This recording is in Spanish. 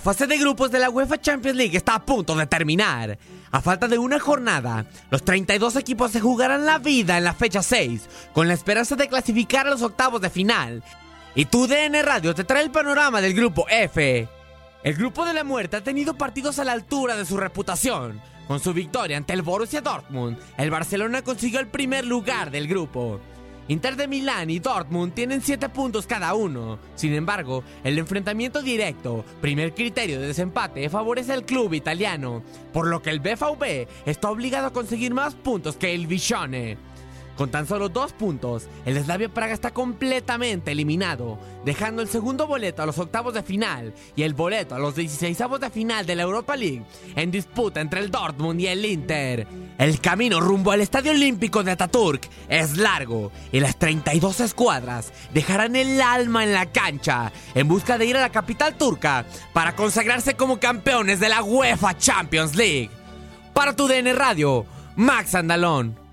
fase de grupos de la UEFA Champions League está a punto de terminar. A falta de una jornada, los 32 equipos se jugarán la vida en la fecha 6, con la esperanza de clasificar a los octavos de final. Y tu DN Radio te trae el panorama del grupo F. El grupo de la muerte ha tenido partidos a la altura de su reputación. Con su victoria ante el Borussia Dortmund, el Barcelona consiguió el primer lugar del grupo. Inter de Milán y Dortmund tienen 7 puntos cada uno. Sin embargo, el enfrentamiento directo, primer criterio de desempate, favorece al club italiano, por lo que el BVB está obligado a conseguir más puntos que el Visione. Con tan solo dos puntos, el Slavia Praga está completamente eliminado, dejando el segundo boleto a los octavos de final y el boleto a los 16 de final de la Europa League en disputa entre el Dortmund y el Inter. El camino rumbo al Estadio Olímpico de Ataturk es largo y las 32 escuadras dejarán el alma en la cancha en busca de ir a la capital turca para consagrarse como campeones de la UEFA Champions League. Para tu DN Radio, Max Andalón.